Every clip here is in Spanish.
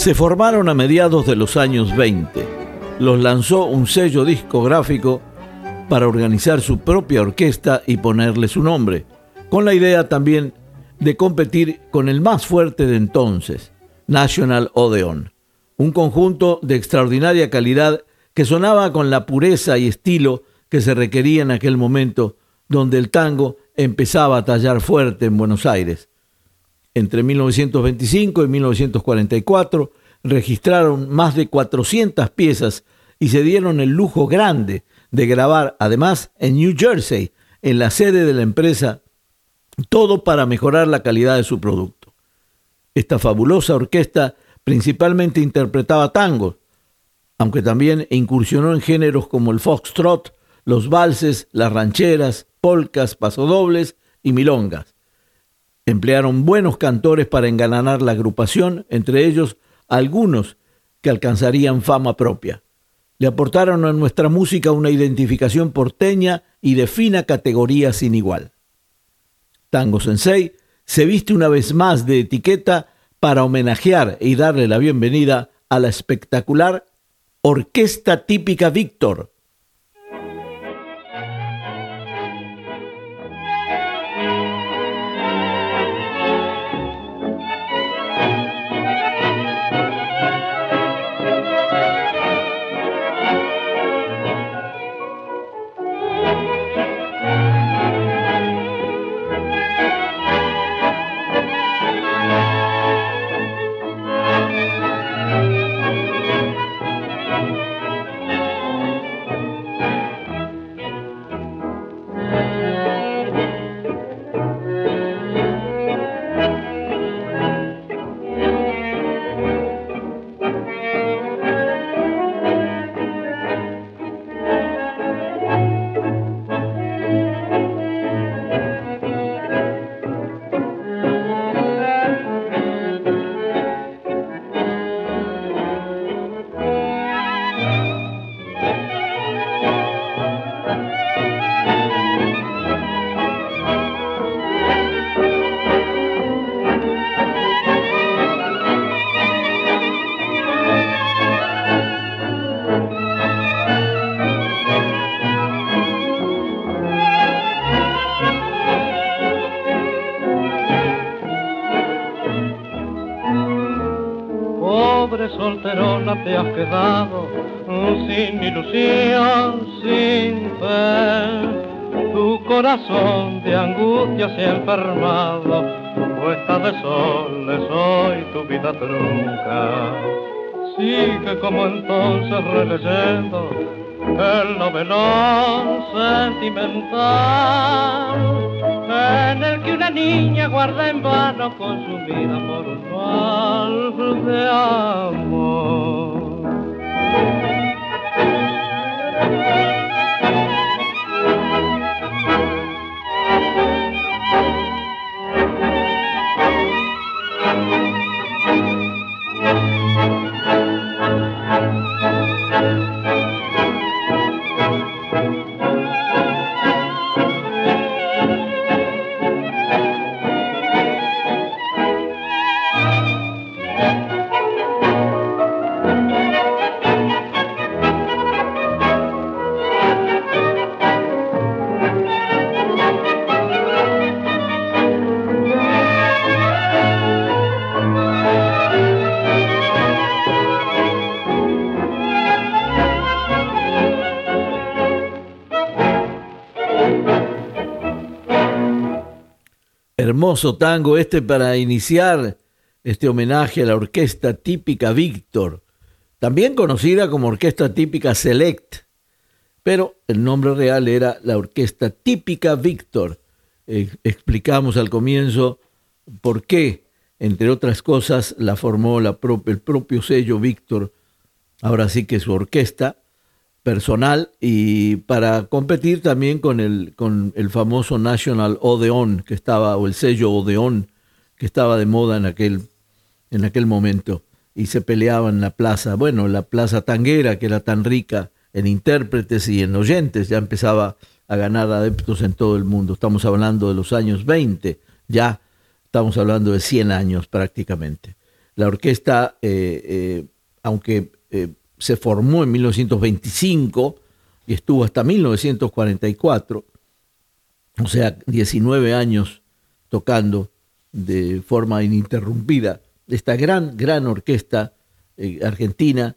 Se formaron a mediados de los años 20. Los lanzó un sello discográfico para organizar su propia orquesta y ponerle su nombre, con la idea también de competir con el más fuerte de entonces, National Odeon, un conjunto de extraordinaria calidad que sonaba con la pureza y estilo que se requería en aquel momento donde el tango empezaba a tallar fuerte en Buenos Aires. Entre 1925 y 1944 registraron más de 400 piezas y se dieron el lujo grande de grabar además en New Jersey, en la sede de la empresa, todo para mejorar la calidad de su producto. Esta fabulosa orquesta principalmente interpretaba tangos, aunque también incursionó en géneros como el foxtrot, los valses, las rancheras, polcas, pasodobles y milongas. Emplearon buenos cantores para engalanar la agrupación, entre ellos algunos que alcanzarían fama propia. Le aportaron a nuestra música una identificación porteña y de fina categoría sin igual. Tango Sensei se viste una vez más de etiqueta para homenajear y darle la bienvenida a la espectacular Orquesta Típica Víctor, te has quedado sin ilusión, sin fe. Tu corazón de angustia se ha enfermado, puesta de sol hoy tu vida trunca. Sigue como entonces releyendo el novelón sentimental en el que una niña guarda en vano consumida por un mal de amor. Thank you. Hermoso tango este para iniciar este homenaje a la orquesta típica Víctor, también conocida como orquesta típica Select, pero el nombre real era la orquesta típica Víctor. Eh, explicamos al comienzo por qué, entre otras cosas, la formó la el propio sello Víctor, ahora sí que su orquesta, personal y para competir también con el, con el famoso National Odeon que estaba, o el sello Odeon que estaba de moda en aquel, en aquel momento y se peleaba en la plaza, bueno, la plaza tanguera que era tan rica en intérpretes y en oyentes, ya empezaba a ganar adeptos en todo el mundo. Estamos hablando de los años 20, ya estamos hablando de 100 años prácticamente. La orquesta, eh, eh, aunque eh, se formó en 1925 y estuvo hasta 1944, o sea, 19 años tocando de forma ininterrumpida. Esta gran, gran orquesta eh, argentina,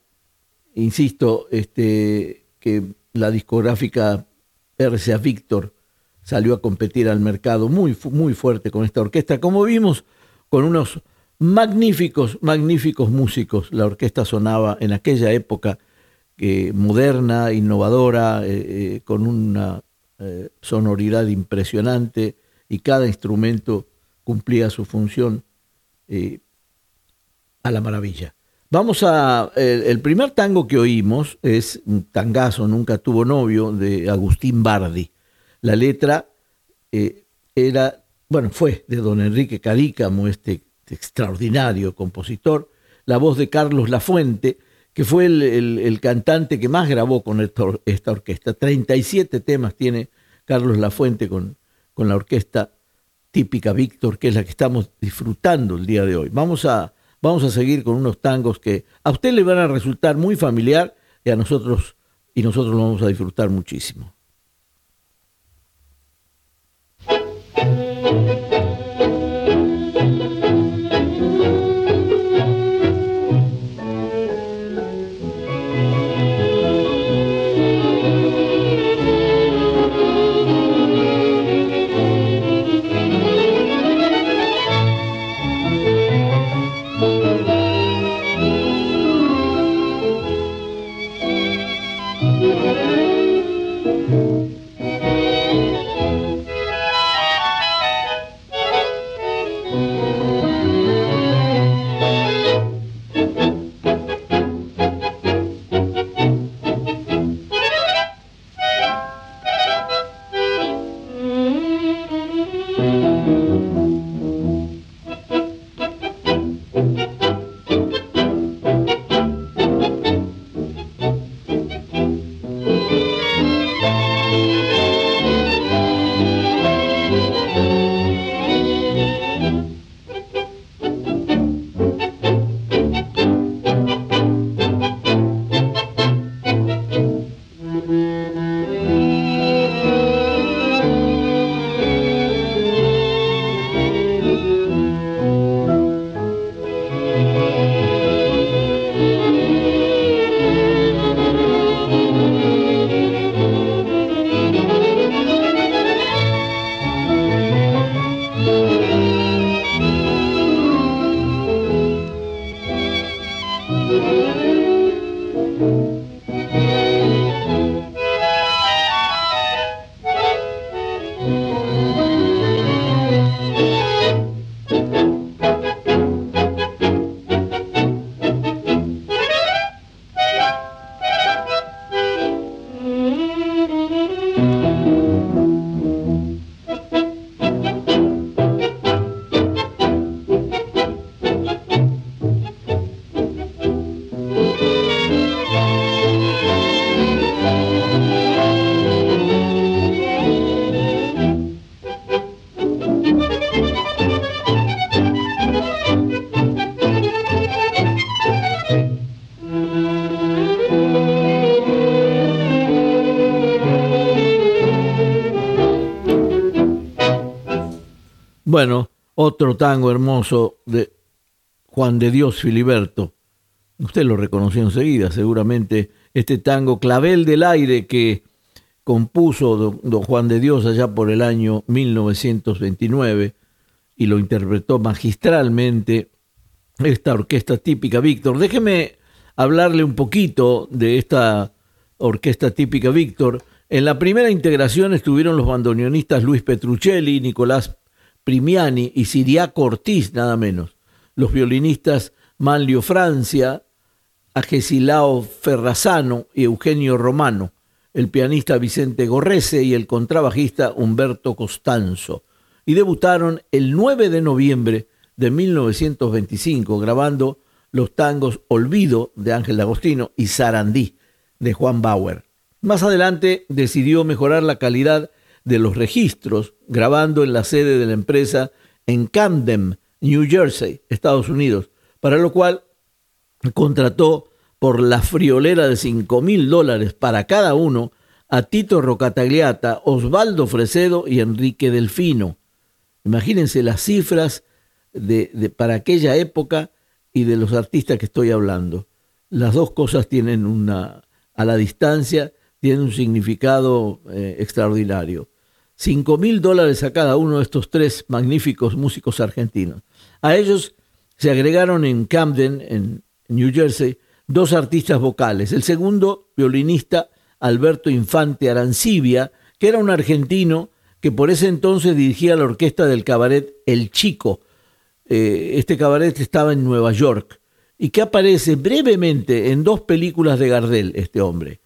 insisto, este, que la discográfica RCA Víctor salió a competir al mercado muy, muy fuerte con esta orquesta, como vimos, con unos magníficos, magníficos músicos. La orquesta sonaba en aquella época eh, moderna, innovadora, eh, eh, con una sonoridad impresionante y cada instrumento cumplía su función a la maravilla. Vamos a. El, primer tango que oímos es un tangazo, nunca tuvo novio, de Agustín Bardi. La letra era, bueno, fue de don Enrique Cadícamo, este extraordinario compositor, la voz de Carlos Lafuente, que fue el, cantante que más grabó con esta, orquesta. 37 temas tiene Carlos Lafuente con, con la orquesta típica Víctor, que es la que estamos disfrutando el día de hoy. Vamos a, vamos a seguir con unos tangos que a usted le van a resultar muy familiar y a nosotros, y nosotros lo vamos a disfrutar muchísimo. Tango hermoso de Juan de Dios Filiberto. Usted lo reconoció enseguida, seguramente, este tango Clavel del Aire que compuso don, Juan de Dios allá por el año 1929, y lo interpretó magistralmente esta orquesta típica Víctor. Déjeme hablarle un poquito de esta orquesta típica Víctor. En la primera integración estuvieron los bandoneonistas Luis Petruccelli, Nicolás Primiani y Siriaco Ortiz, nada menos. Los violinistas Manlio Francia, Agesilao Ferrazano y Eugenio Romano, el pianista Vicente Gorrese y el contrabajista Humberto Costanzo. Y debutaron el 9 de noviembre de 1925 grabando los tangos Olvido de Ángel D'Agostino y Sarandí de Juan Bauer. Más adelante decidió mejorar la calidad de los registros grabando en la sede de la empresa en Camden, New Jersey, Estados Unidos, para lo cual contrató por la friolera de 5 mil dólares para cada uno a Tito Rocatagliata, Osvaldo Fresedo y Enrique Delfino. Imagínense las cifras de, para aquella época y de los artistas que estoy hablando. Las dos cosas tienen una, a la distancia, tienen un significado eh, extraordinario. Cinco mil dólares a cada uno de estos tres magníficos músicos argentinos. A ellos se agregaron en Camden, en New Jersey, dos artistas vocales. El segundo, violinista Alberto Infante Arancibia, que era un argentino que por ese entonces dirigía la orquesta del cabaret El Chico, eh, este cabaret estaba en Nueva York y que aparece brevemente en dos películas de Gardel, este hombre.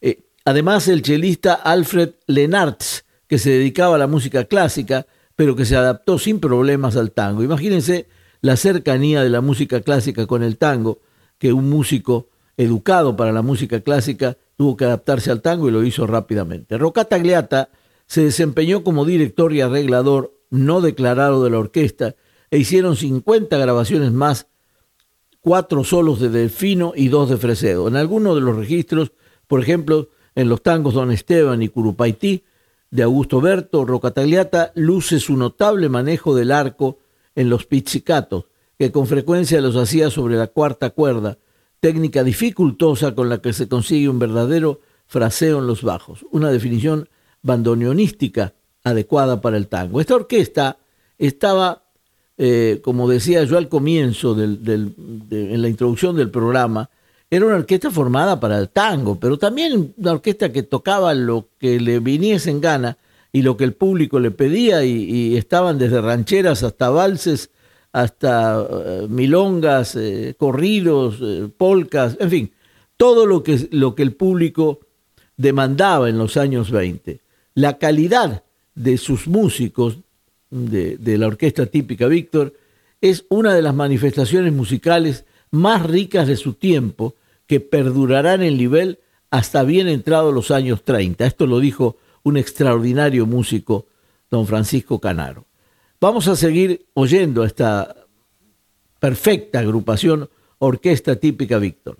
Eh, además, el chelista Alfred Lenartz, que se dedicaba a la música clásica, pero que se adaptó sin problemas al tango. Imagínense la cercanía de la música clásica con el tango, que un músico educado para la música clásica tuvo que adaptarse al tango y lo hizo rápidamente. Rocatagliata se desempeñó como director y arreglador no declarado de la orquesta e hicieron 50 grabaciones más, cuatro solos de Delfino y dos de Fresedo. En algunos de los registros, por ejemplo, en los tangos Don Esteban y Curupaití, de Augusto Berto, Rocatagliata luce su notable manejo del arco en los pizzicatos, que con frecuencia los hacía sobre la cuarta cuerda, técnica dificultosa con la que se consigue un verdadero fraseo en los bajos, una definición bandoneonística adecuada para el tango. Esta orquesta estaba eh, como decía yo al comienzo, del, en la introducción del programa, era una orquesta formada para el tango, pero también una orquesta que tocaba lo que le viniese en gana y lo que el público le pedía y, estaban desde rancheras hasta valses, hasta eh, milongas, eh, corridos, polcas, en fin, todo lo que, lo que el público demandaba en los años 20. La calidad de sus músicos, de, la orquesta típica Víctor, es una de las manifestaciones musicales más ricas de su tiempo que perdurarán en nivel hasta bien entrados los años 30. Esto lo dijo un extraordinario músico, don Francisco Canaro. Vamos a seguir oyendo esta perfecta agrupación Orquesta Típica Víctor.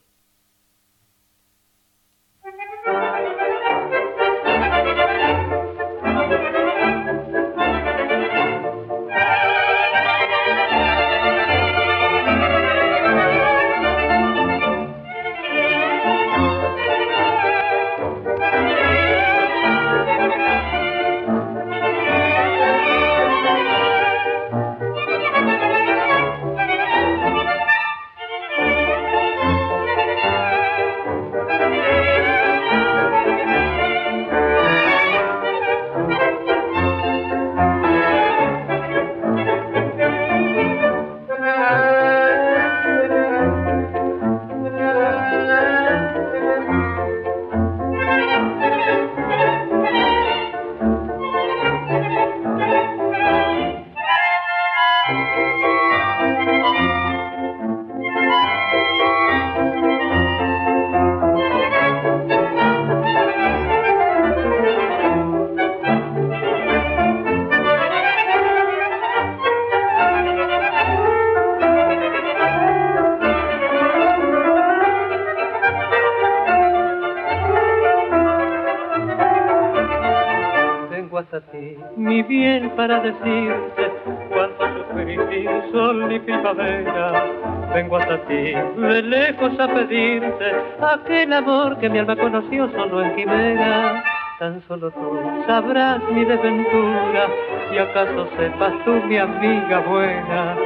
Para decirte cuánto sufrí sin sol ni primavera. Vengo hasta ti, de lejos a pedirte aquel amor que mi alma conoció solo en quimera. tan solo tú sabrás mi desventura y acaso sepas tú mi amiga buena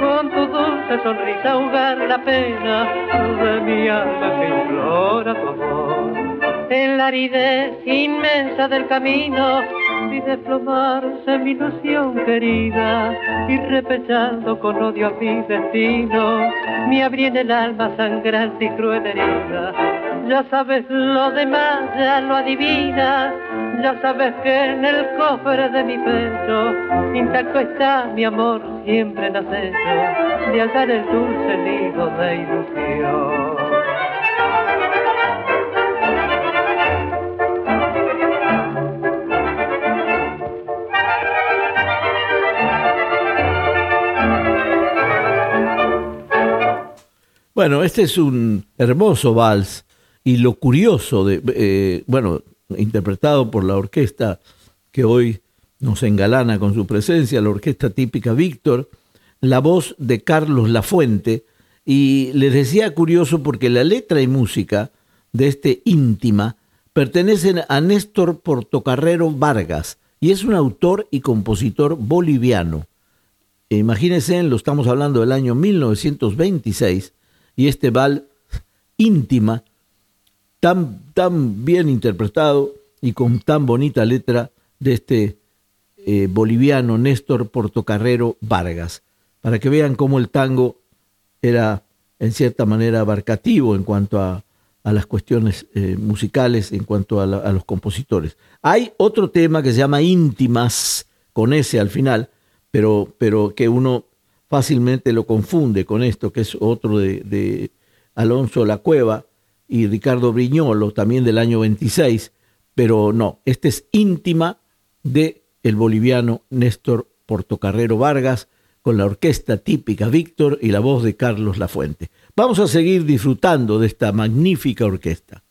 con tu dulce sonrisa ahogar la pena de mi alma que implora tu amor en la aridez inmensa del camino vi desplomarse mi ilusión querida y repechando con odio a mi destino me abrí en el alma sangrante y cruel herida ya sabes lo demás, ya lo adivinas, ya sabes que en el cofre de mi pecho intacto está mi amor siempre en acecho de alzar el dulce nido de ilusión. Bueno, este es un hermoso vals y lo curioso de, eh, bueno, interpretado por la orquesta que hoy nos engalana con su presencia, la orquesta típica Víctor, la voz de Carlos Lafuente, y les decía curioso porque la letra y música de este íntima pertenecen a Néstor Portocarrero Vargas, y es un autor y compositor boliviano. Imagínense, lo estamos hablando del año 1926, y este bal íntima, tan, tan bien interpretado y con tan bonita letra de este eh, boliviano Néstor Portocarrero Vargas, para que vean cómo el tango era en cierta manera abarcativo en cuanto a, a las cuestiones eh, musicales, en cuanto a, a los compositores. Hay otro tema que se llama íntimas, con ese al final, pero, pero que uno fácilmente lo confunde con esto, que es otro de, Alonso La Cueva y Ricardo Briñolo, también del año 26, pero no, este es íntima de el boliviano Néstor Portocarrero Vargas, con la orquesta típica Víctor y la voz de Carlos Lafuente. Vamos a seguir disfrutando de esta magnífica orquesta.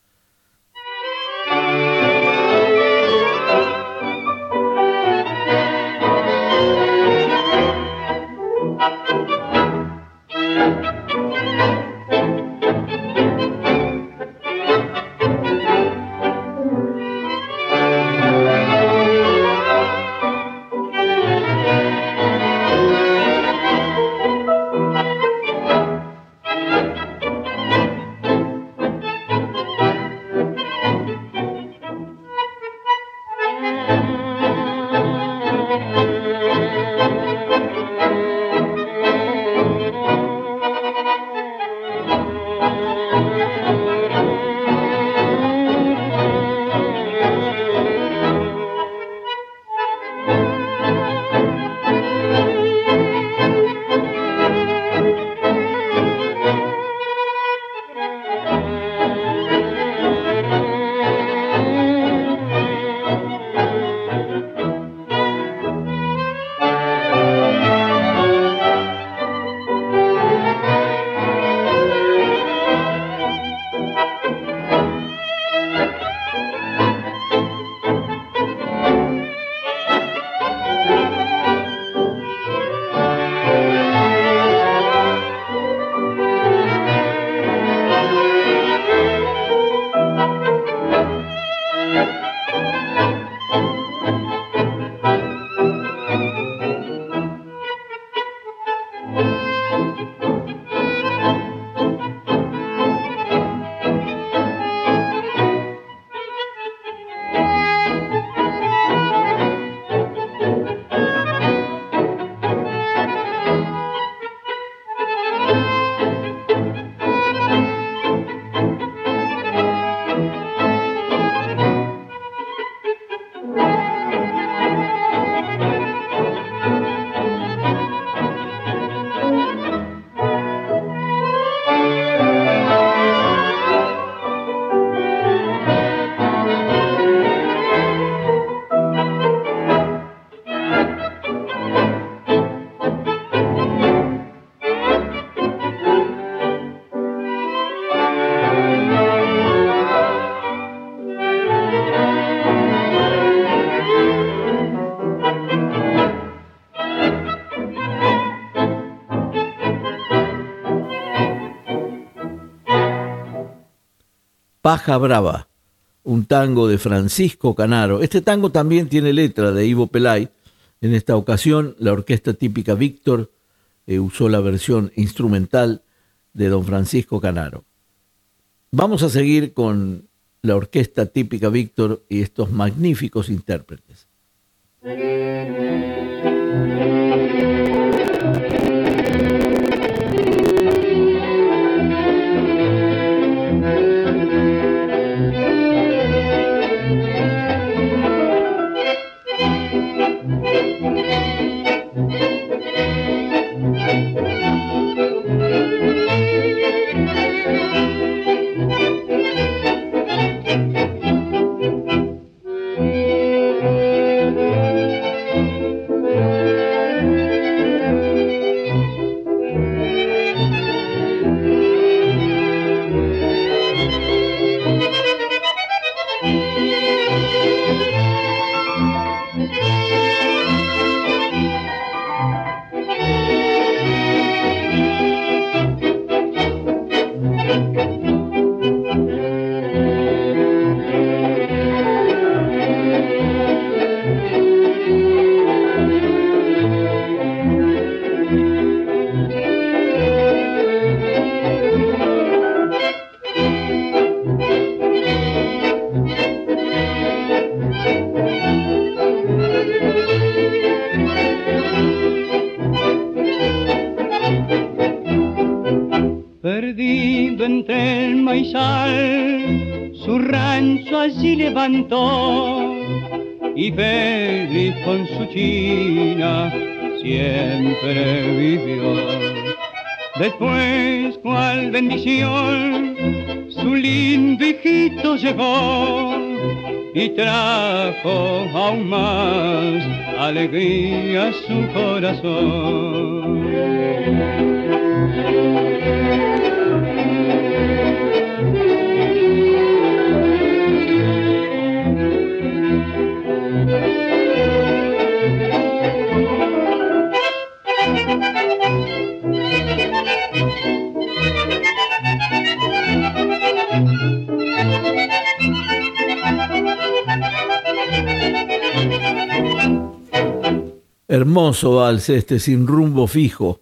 Paja Brava, un tango de Francisco Canaro. Este tango también tiene letra de Ivo Pelay. En esta ocasión, la orquesta típica Víctor eh, usó la versión instrumental de don Francisco Canaro. Vamos a seguir con la orquesta típica Víctor y estos magníficos intérpretes. Hermoso vals este, sin rumbo fijo.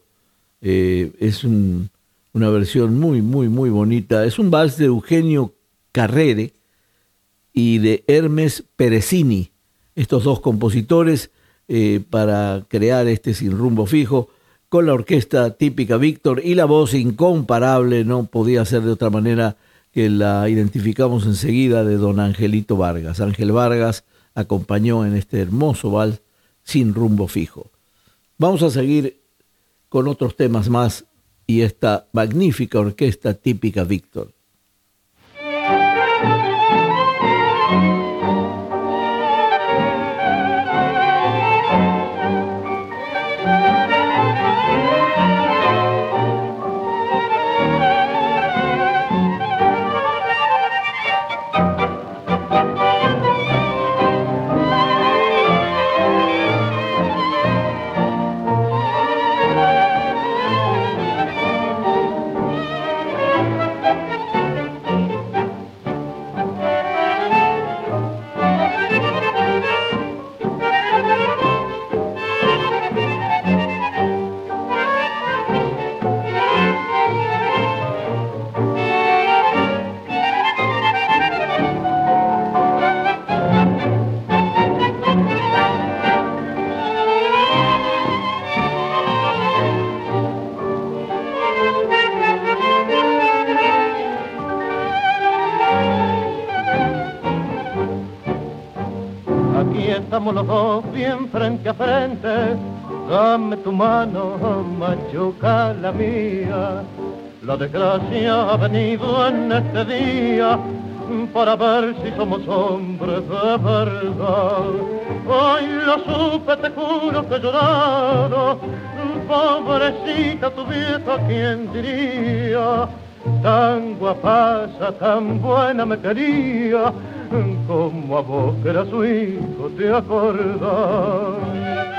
Eh, es una versión muy, muy, muy bonita. Es un vals de Eugenio Carrere y de Hermes Perecini. Estos dos compositores eh, para crear este sin rumbo fijo con la orquesta típica Víctor y la voz incomparable, no podía ser de otra manera que la identificamos enseguida de don Angelito Vargas. Ángel Vargas acompañó en este hermoso vals sin rumbo fijo. Vamos a seguir con otros temas más y esta magnífica orquesta típica Víctor. Los dos bien frente a frente. Dame tu mano, machuca la mía. La desgracia ha venido en este día para ver si somos hombres de verdad. Hoy lo supe, te juro que llorado. Pobrecita tu vieja, ¿quién diría? Tan guapasa, tan buena me quería como a vos que era su hijo te acordás.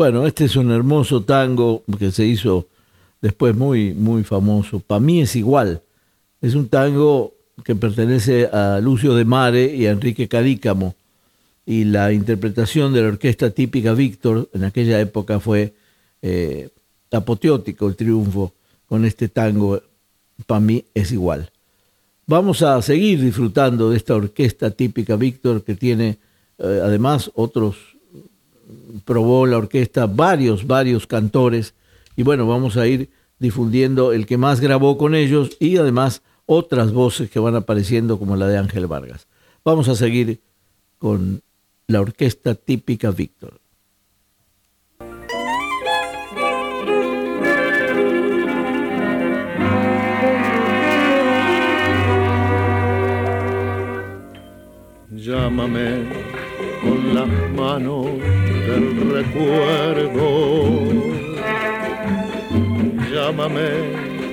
Bueno, este es un hermoso tango que se hizo después muy, muy famoso. Para mí es igual. Es un tango que pertenece a Lucio de Mare y a Enrique Cadícamo. Y la interpretación de la orquesta típica Víctor en aquella época fue eh, apoteótico el triunfo con este tango. Para mí es igual. Vamos a seguir disfrutando de esta orquesta típica Víctor que tiene eh, además otros, probó la orquesta varios, varios cantores y bueno, vamos a ir difundiendo el que más grabó con ellos y además otras voces que van apareciendo como la de Ángel Vargas. Vamos a seguir con la orquesta típica Víctor. Llámame con las manos del recuerdo. Llámame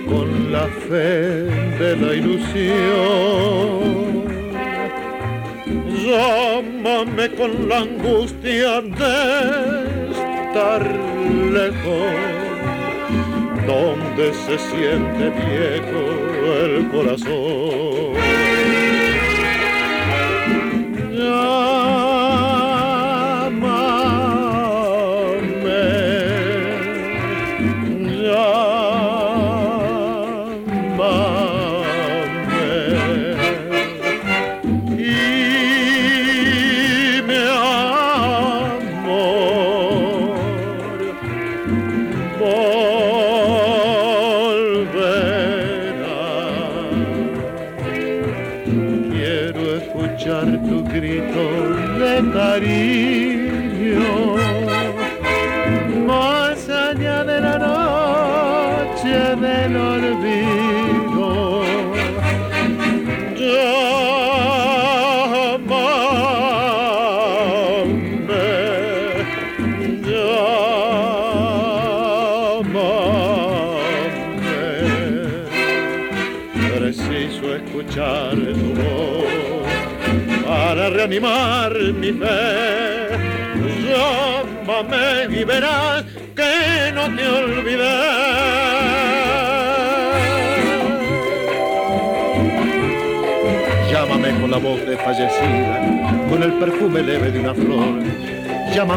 con la fe de la ilusión. Llámame con la angustia de estar lejos, donde se siente viejo el corazón.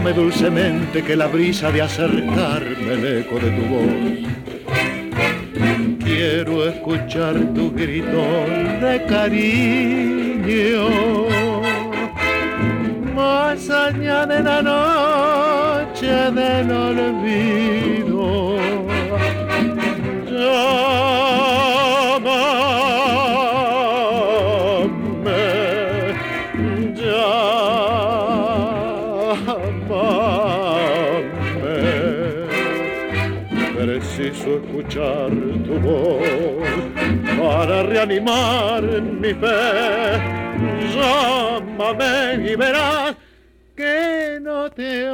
Dulcemente que la brisa de acercarme el eco de tu voz. Quiero escuchar tu grito de cariño hazaña de la noche del olvido. Reanimar mi fe. Llámame y verás que no te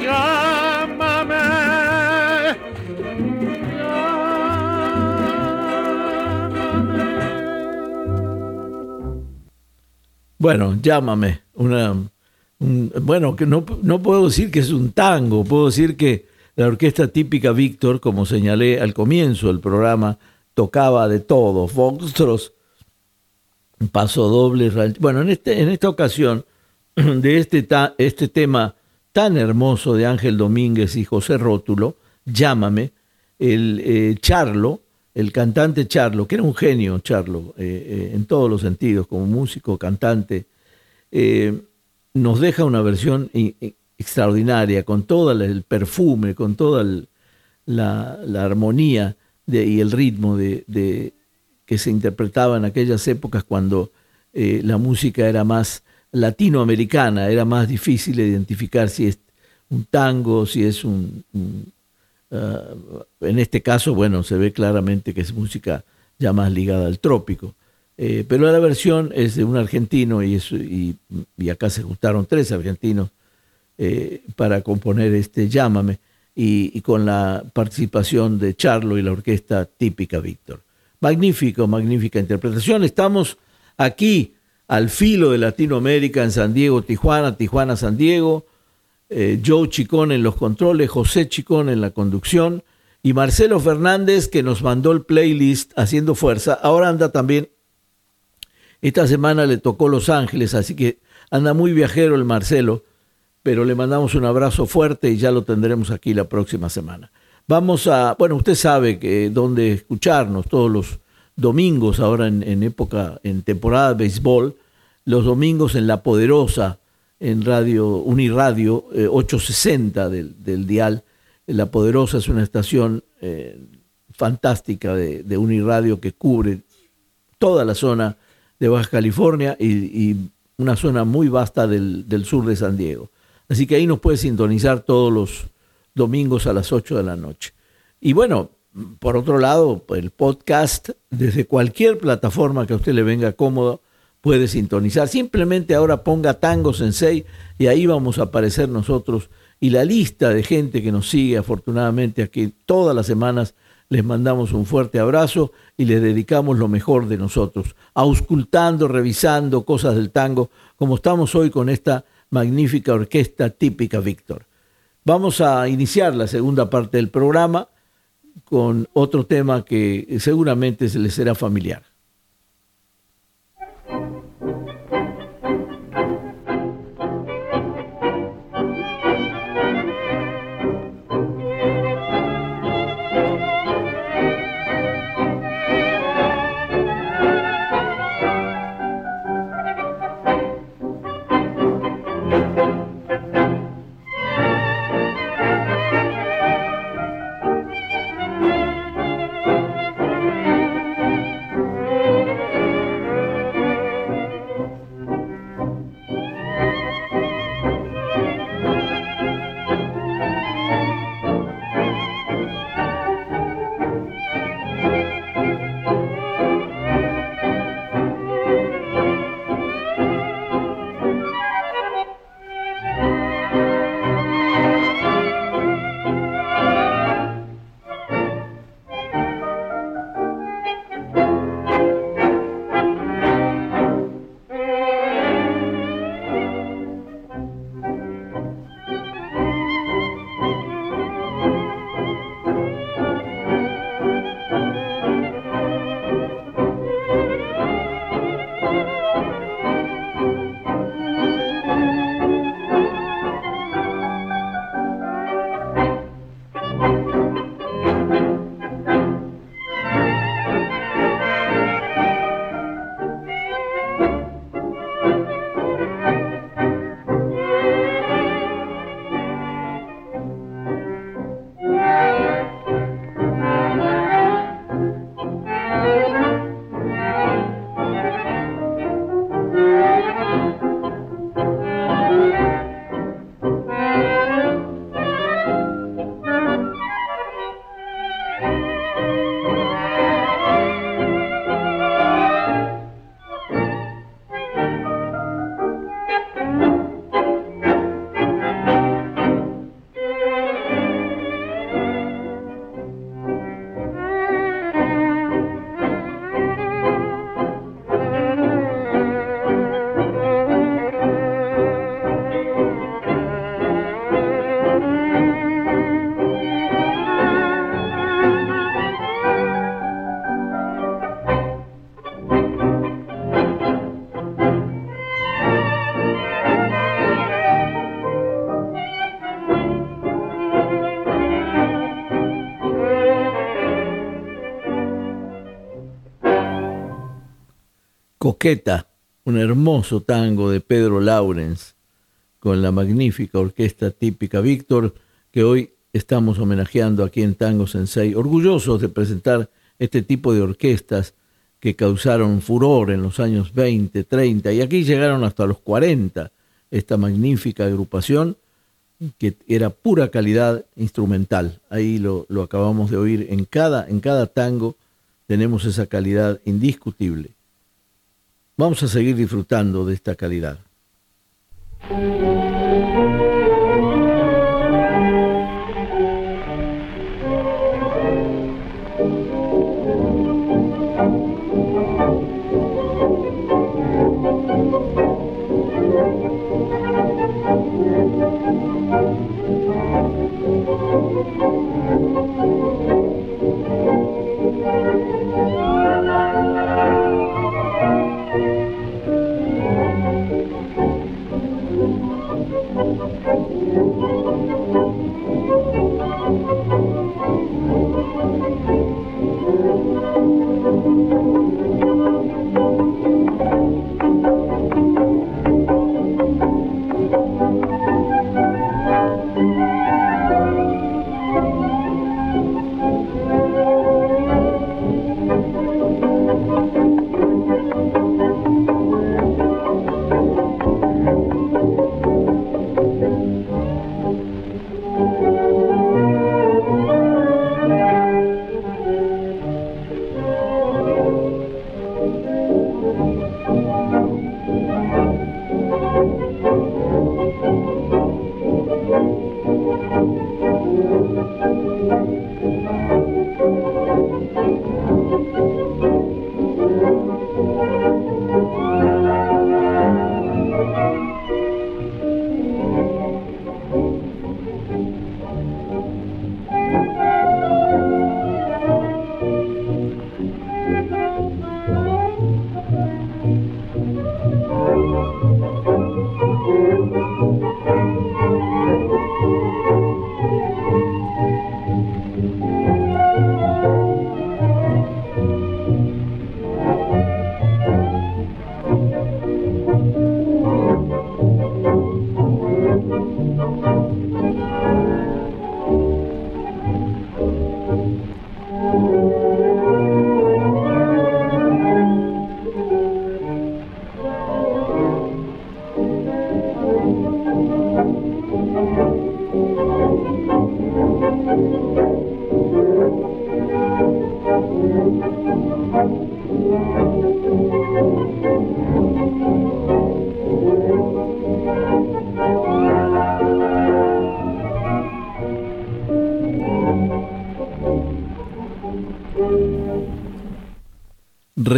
Llámame, Bueno, llámame. Una, bueno, que no, no puedo decir que es un tango, puedo decir que la orquesta típica Víctor, como señalé al comienzo del programa, tocaba de todo, foxtros, paso doble, bueno, en, este, en esta ocasión, de este, este tema tan hermoso de Ángel Domínguez y José Rótulo, Llámame, el eh, Charlo, el cantante Charlo, que era un genio Charlo, eh, eh, en todos los sentidos, como músico, cantante, nos deja una versión extraordinaria, con todo el perfume, con toda la, armonía y el ritmo de, que se interpretaba en aquellas épocas cuando eh, la música era más latinoamericana, era más difícil identificar si es un tango, si es un... Ah, en este caso, bueno, se ve claramente que es música ya más ligada al trópico. Eh, pero la versión es de un argentino y, acá se gustaron tres argentinos eh, para componer este Llámame y, con la participación de Charlo y la orquesta típica Víctor. Magnífico, magnífica interpretación. Estamos aquí al filo de Latinoamérica en San Diego, Tijuana, Tijuana, San Diego. Eh, Joe Chicón en los controles, José Chicón en la conducción y Marcelo Fernández que nos mandó el playlist haciendo fuerza. Ahora anda también, esta semana le tocó Los Ángeles, así que anda muy viajero el Marcelo, pero le mandamos un abrazo fuerte y ya lo tendremos aquí la próxima semana. Vamos a, bueno, usted sabe que dónde escucharnos todos los domingos, ahora en, época, en temporada de béisbol, los domingos en La Poderosa, en Radio Uniradio 860 eh, del, Dial. La Poderosa es una estación eh, fantástica de, de, Uniradio que cubre toda la zona de Baja California y, una zona muy vasta del, del sur de San Diego. Así que ahí nos puede sintonizar todos los domingos a las 8 de la noche. Y bueno, por otro lado, el podcast, desde cualquier plataforma que a usted le venga cómodo, puede sintonizar. Simplemente ahora ponga Tango Sensei y ahí vamos a aparecer nosotros. Y la lista de gente que nos sigue, afortunadamente, aquí todas las semanas les mandamos un fuerte abrazo y les dedicamos lo mejor de nosotros, auscultando, revisando cosas del tango, como estamos hoy con esta magnífica orquesta típica Víctor. Vamos a iniciar la segunda parte del programa con otro tema que seguramente se les será familiar. Un hermoso tango de Pedro Laurens, con la magnífica orquesta típica Víctor, que hoy estamos homenajeando aquí en Tango Sensei, orgullosos de presentar este tipo de orquestas que causaron furor en los años 20, 30 y aquí llegaron hasta los 40, esta magnífica agrupación que era pura calidad instrumental. Ahí lo, lo acabamos de oír en cada, en cada tango tenemos esa calidad indiscutible. Vamos a seguir disfrutando de esta calidad.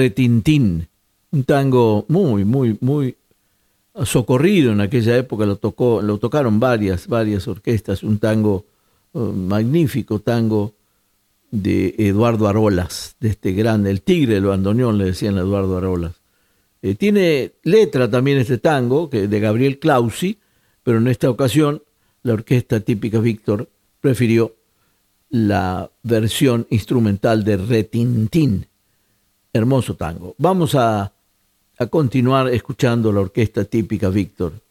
Retintín, un tango muy, muy, muy socorrido en aquella época, lo, tocó, lo tocaron varias, varias orquestas, un tango uh, magnífico, tango de Eduardo Arolas, de este grande, el tigre del bandoneón, le decían a Eduardo Arolas. Eh, tiene letra también este tango, que de Gabriel Clausi, pero en esta ocasión la orquesta típica Víctor prefirió la versión instrumental de Retintín. Hermoso tango. Vamos a, a continuar escuchando la orquesta típica Víctor.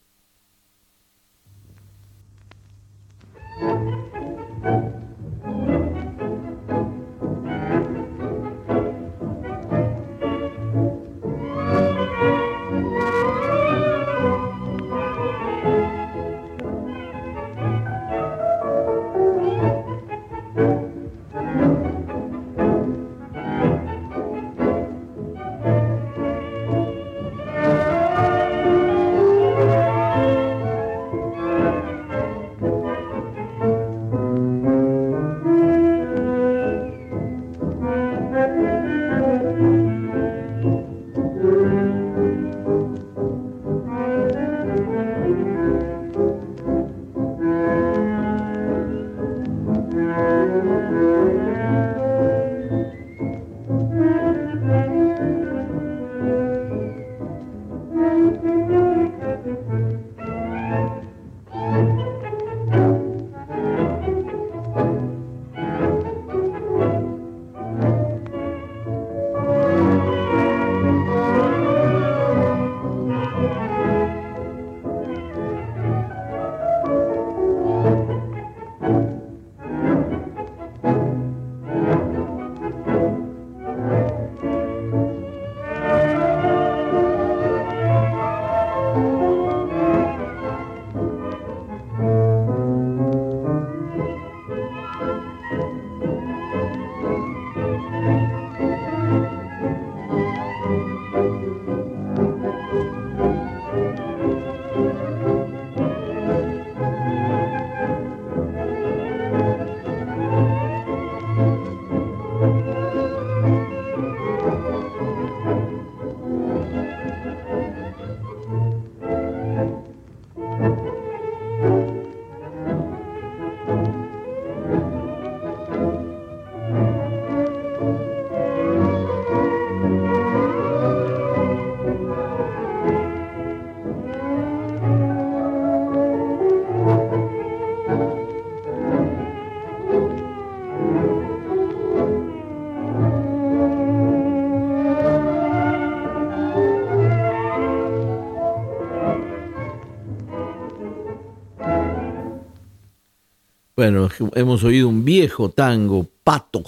Bueno, hemos oído un viejo tango, Pato.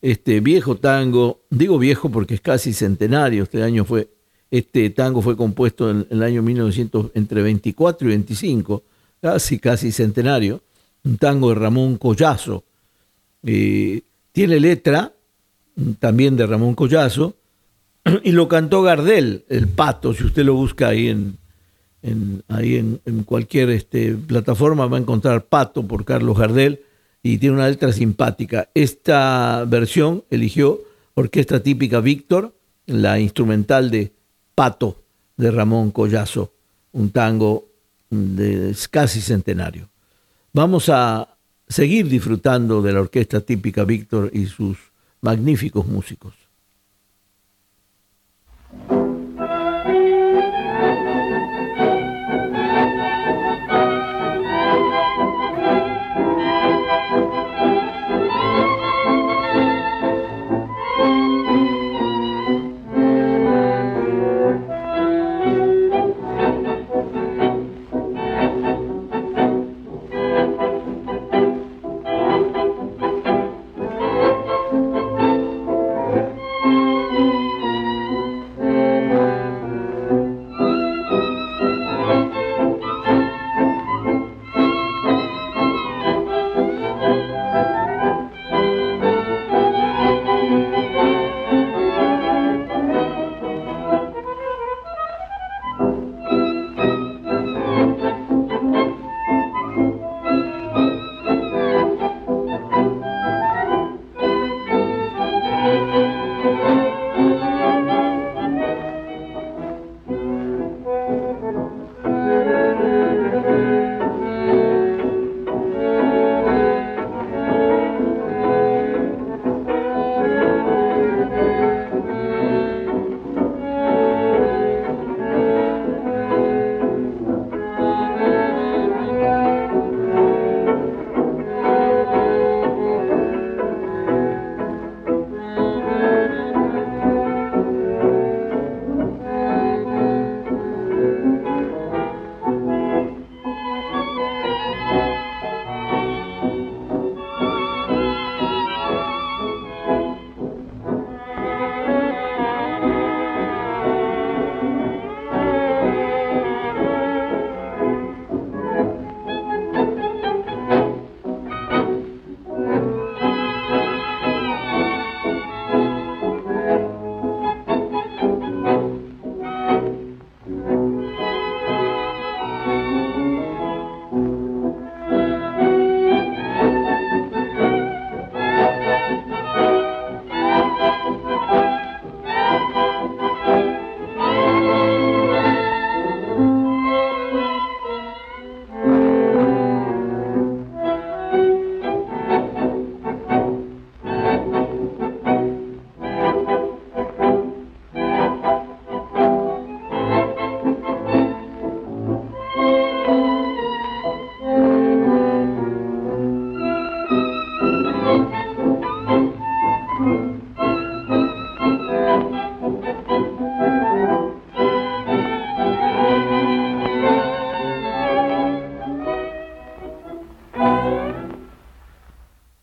Este viejo tango, digo viejo porque es casi centenario, este año fue, este tango fue compuesto en, el año 1900, entre 24 y 25, casi, casi centenario, un tango de Ramón Collazo. Eh, tiene letra también de Ramón Collazo, y lo cantó Gardel, el pato, si usted lo busca ahí en, ahí en, cualquier este, plataforma va a encontrar Pato por Carlos Gardel y tiene una letra simpática. Esta versión eligió Orquesta Típica Víctor, la instrumental de Pato de Ramón Collazo, un tango de casi centenario. Vamos a seguir disfrutando de la Orquesta Típica Víctor y sus magníficos músicos.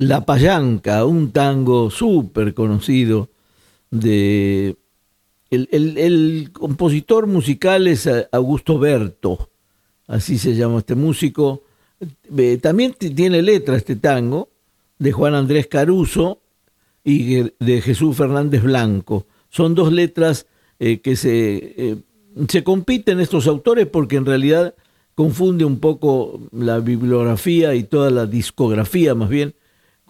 La Payanca, un tango súper conocido de... El, compositor musical es Augusto Berto, así se llama este músico. Eh, también tiene letra este tango de Juan Andrés Caruso y de Jesús Fernández Blanco. Son dos letras eh, que se, eh, se compiten estos autores porque en realidad confunde un poco la bibliografía y toda la discografía más bien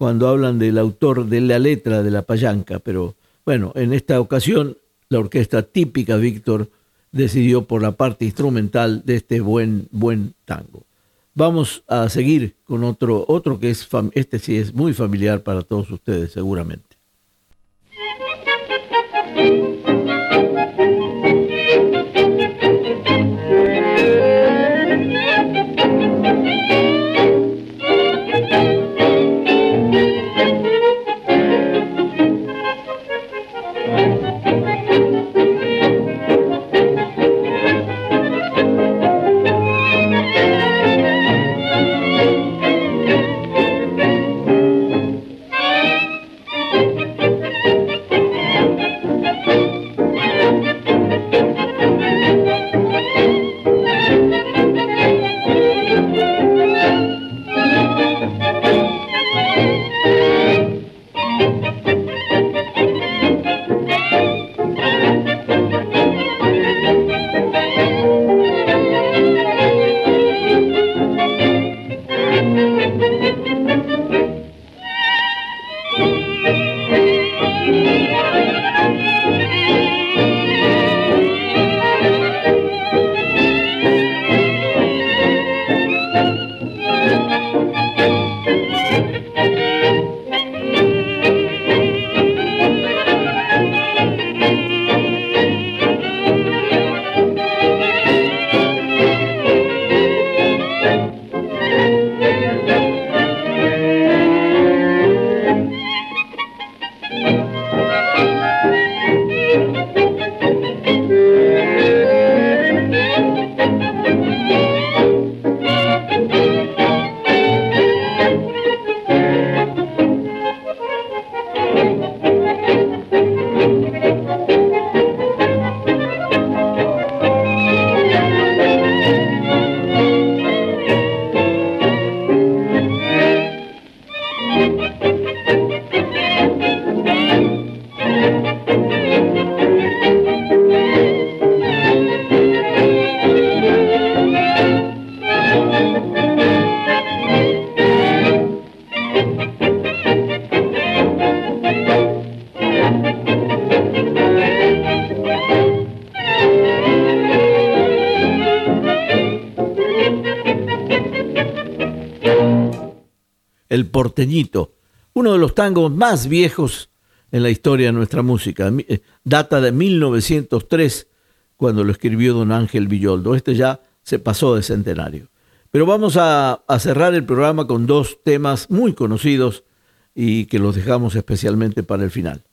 cuando hablan del autor de la letra de la payanca, pero bueno, en esta ocasión la orquesta típica Víctor decidió por la parte instrumental de este buen buen tango. Vamos a seguir con otro otro que es este sí es muy familiar para todos ustedes seguramente. El Porteñito, uno de los tangos más viejos en la historia de nuestra música. Eh, data de 1903, cuando lo escribió don Ángel Villoldo. Este ya se pasó de centenario. Pero vamos a, a cerrar el programa con dos temas muy conocidos y que los dejamos especialmente para el final.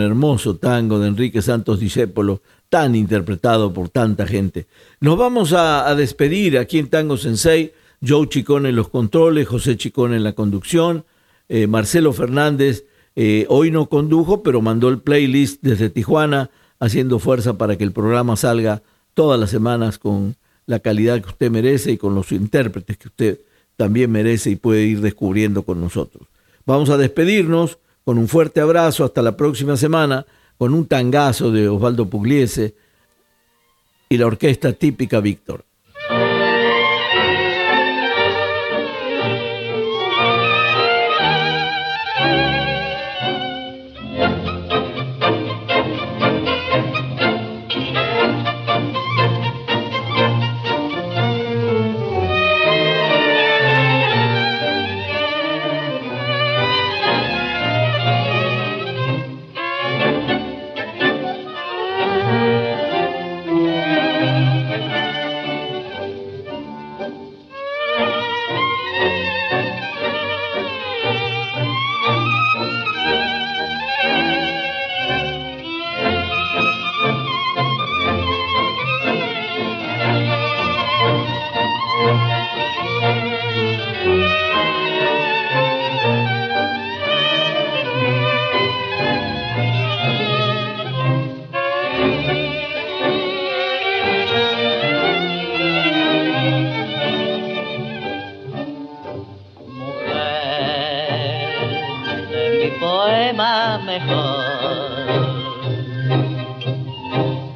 Hermoso tango de Enrique Santos Discépolo, tan interpretado por tanta gente. Nos vamos a, despedir aquí en Tango Sensei, Joe Chicón en los controles, José Chicón en la conducción, eh, Marcelo Fernández eh, hoy no condujo, pero mandó el playlist desde Tijuana, haciendo fuerza para que el programa salga todas las semanas con la calidad que usted merece y con los intérpretes que usted también merece y puede ir descubriendo con nosotros. Vamos a despedirnos con un fuerte abrazo, hasta la próxima semana, con un tangazo de Osvaldo Pugliese y la orquesta típica Víctor.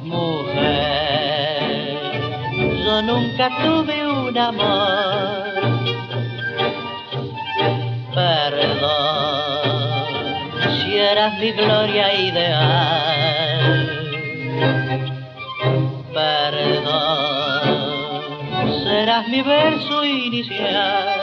Mujer, yo nunca tuve un amor. Perdón, si eras mi gloria ideal. Perdón, serás mi verso inicial.